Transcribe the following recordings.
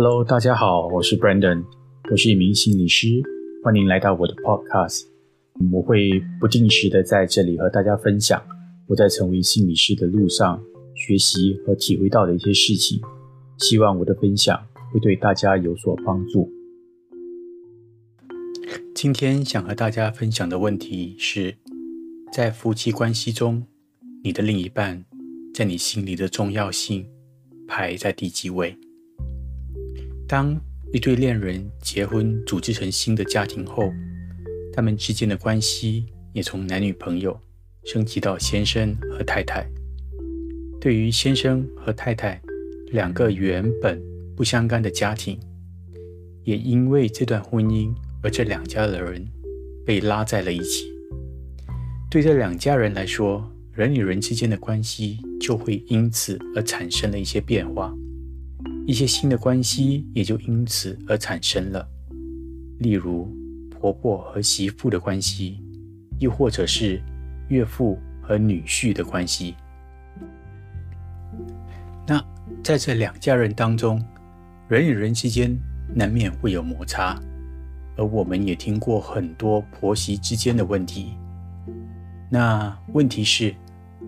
Hello，大家好，我是 Brandon，我是一名心理师，欢迎来到我的 Podcast。我会不定时的在这里和大家分享我在成为心理师的路上学习和体会到的一些事情，希望我的分享会对大家有所帮助。今天想和大家分享的问题是，在夫妻关系中，你的另一半在你心里的重要性排在第几位？当一对恋人结婚组织成新的家庭后，他们之间的关系也从男女朋友升级到先生和太太。对于先生和太太两个原本不相干的家庭，也因为这段婚姻而这两家的人被拉在了一起。对这两家人来说，人与人之间的关系就会因此而产生了一些变化。一些新的关系也就因此而产生了，例如婆婆和媳妇的关系，又或者是岳父和女婿的关系。那在这两家人当中，人与人之间难免会有摩擦，而我们也听过很多婆媳之间的问题。那问题是，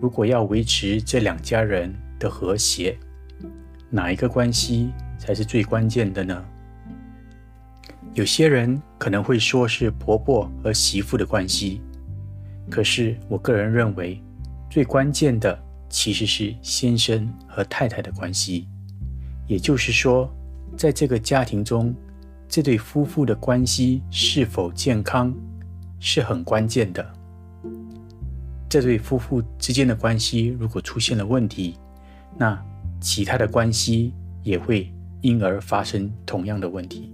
如果要维持这两家人的和谐，哪一个关系才是最关键的呢？有些人可能会说是婆婆和媳妇的关系，可是我个人认为，最关键的其实是先生和太太的关系。也就是说，在这个家庭中，这对夫妇的关系是否健康是很关键的。这对夫妇之间的关系如果出现了问题，那。其他的关系也会因而发生同样的问题。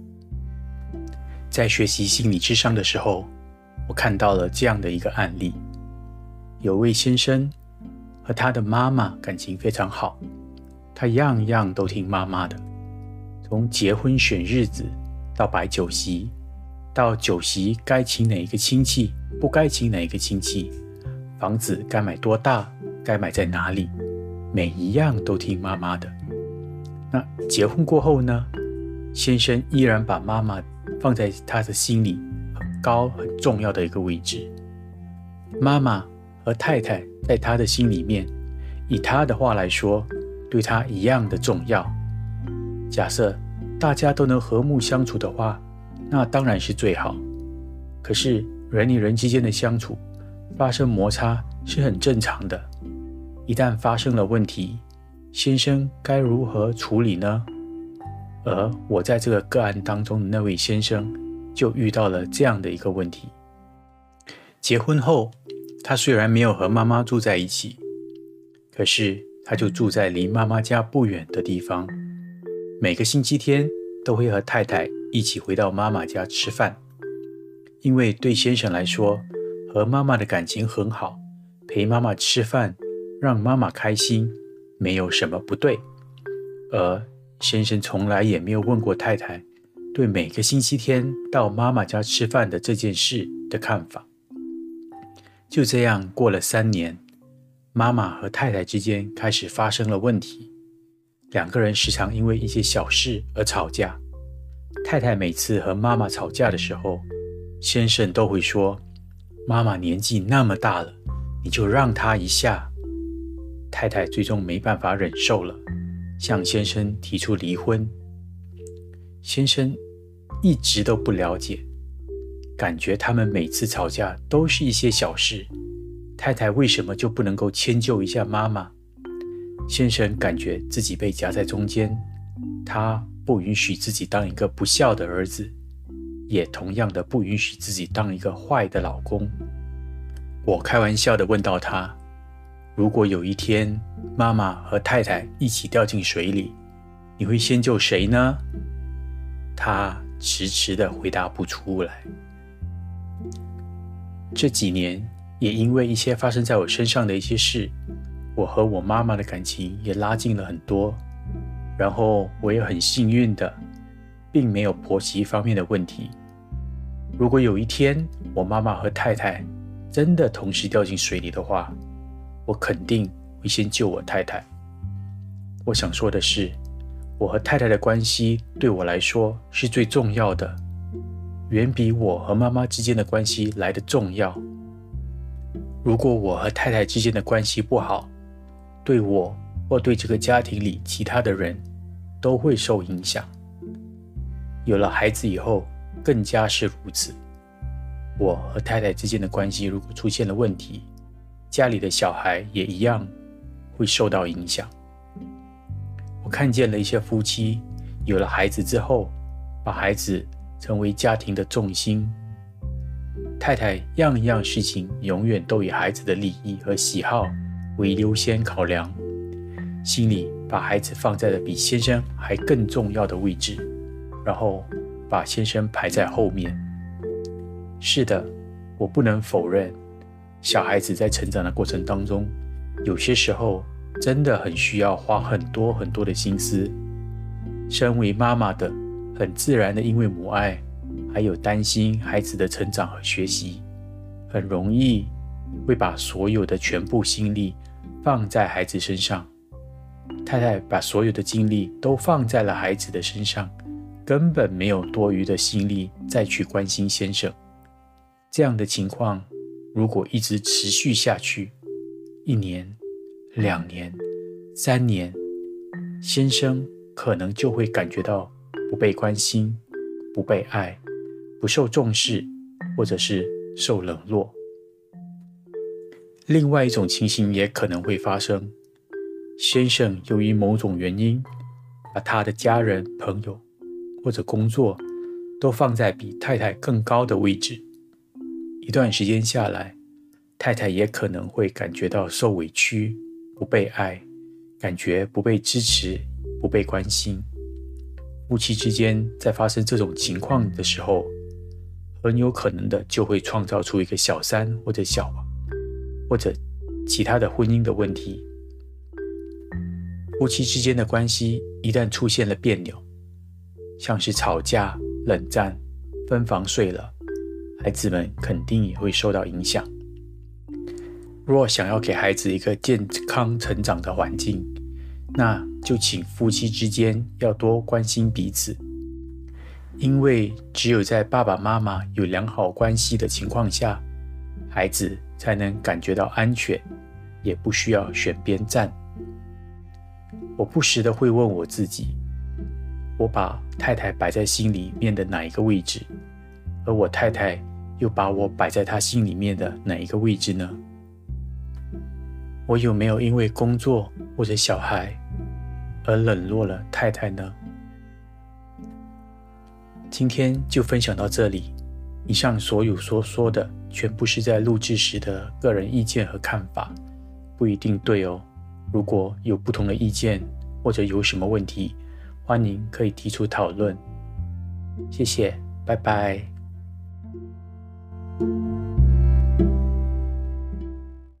在学习心理智商的时候，我看到了这样的一个案例：有位先生和他的妈妈感情非常好，他样样都听妈妈的，从结婚选日子到摆酒席，到酒席该请哪一个亲戚，不该请哪一个亲戚，房子该买多大，该买在哪里。每一样都听妈妈的。那结婚过后呢？先生依然把妈妈放在他的心里很高很重要的一个位置。妈妈和太太在他的心里面，以他的话来说，对他一样的重要。假设大家都能和睦相处的话，那当然是最好。可是人与人之间的相处发生摩擦是很正常的。一旦发生了问题，先生该如何处理呢？而我在这个个案当中的那位先生，就遇到了这样的一个问题。结婚后，他虽然没有和妈妈住在一起，可是他就住在离妈妈家不远的地方，每个星期天都会和太太一起回到妈妈家吃饭。因为对先生来说，和妈妈的感情很好，陪妈妈吃饭。让妈妈开心，没有什么不对。而先生从来也没有问过太太对每个星期天到妈妈家吃饭的这件事的看法。就这样过了三年，妈妈和太太之间开始发生了问题，两个人时常因为一些小事而吵架。太太每次和妈妈吵架的时候，先生都会说：“妈妈年纪那么大了，你就让她一下。”太太最终没办法忍受了，向先生提出离婚。先生一直都不了解，感觉他们每次吵架都是一些小事，太太为什么就不能够迁就一下妈妈？先生感觉自己被夹在中间，他不允许自己当一个不孝的儿子，也同样的不允许自己当一个坏的老公。我开玩笑的问到他。如果有一天妈妈和太太一起掉进水里，你会先救谁呢？他迟迟的回答不出来。这几年也因为一些发生在我身上的一些事，我和我妈妈的感情也拉近了很多。然后我也很幸运的，并没有婆媳方面的问题。如果有一天我妈妈和太太真的同时掉进水里的话，我肯定会先救我太太。我想说的是，我和太太的关系对我来说是最重要的，远比我和妈妈之间的关系来的重要。如果我和太太之间的关系不好，对我或对这个家庭里其他的人都会受影响。有了孩子以后，更加是如此。我和太太之间的关系如果出现了问题，家里的小孩也一样会受到影响。我看见了一些夫妻有了孩子之后，把孩子成为家庭的重心，太太样样事情永远都以孩子的利益和喜好为优先考量，心里把孩子放在了比先生还更重要的位置，然后把先生排在后面。是的，我不能否认，小孩子在成长的过程当中，有些时候。真的很需要花很多很多的心思。身为妈妈的，很自然的因为母爱，还有担心孩子的成长和学习，很容易会把所有的全部心力放在孩子身上。太太把所有的精力都放在了孩子的身上，根本没有多余的心力再去关心先生。这样的情况如果一直持续下去，一年。两年、三年，先生可能就会感觉到不被关心、不被爱、不受重视，或者是受冷落。另外一种情形也可能会发生：先生由于某种原因，把他的家人、朋友或者工作都放在比太太更高的位置。一段时间下来，太太也可能会感觉到受委屈。不被爱，感觉不被支持、不被关心。夫妻之间在发生这种情况的时候，很有可能的就会创造出一个小三或者小王，或者其他的婚姻的问题。夫妻之间的关系一旦出现了别扭，像是吵架、冷战、分房睡了，孩子们肯定也会受到影响。若想要给孩子一个健康成长的环境，那就请夫妻之间要多关心彼此，因为只有在爸爸妈妈有良好关系的情况下，孩子才能感觉到安全，也不需要选边站。我不时的会问我自己：我把太太摆在心里面的哪一个位置？而我太太又把我摆在她心里面的哪一个位置呢？我有没有因为工作或者小孩而冷落了太太呢？今天就分享到这里。以上所有所说的，全部是在录制时的个人意见和看法，不一定对哦。如果有不同的意见或者有什么问题，欢迎可以提出讨论。谢谢，拜拜。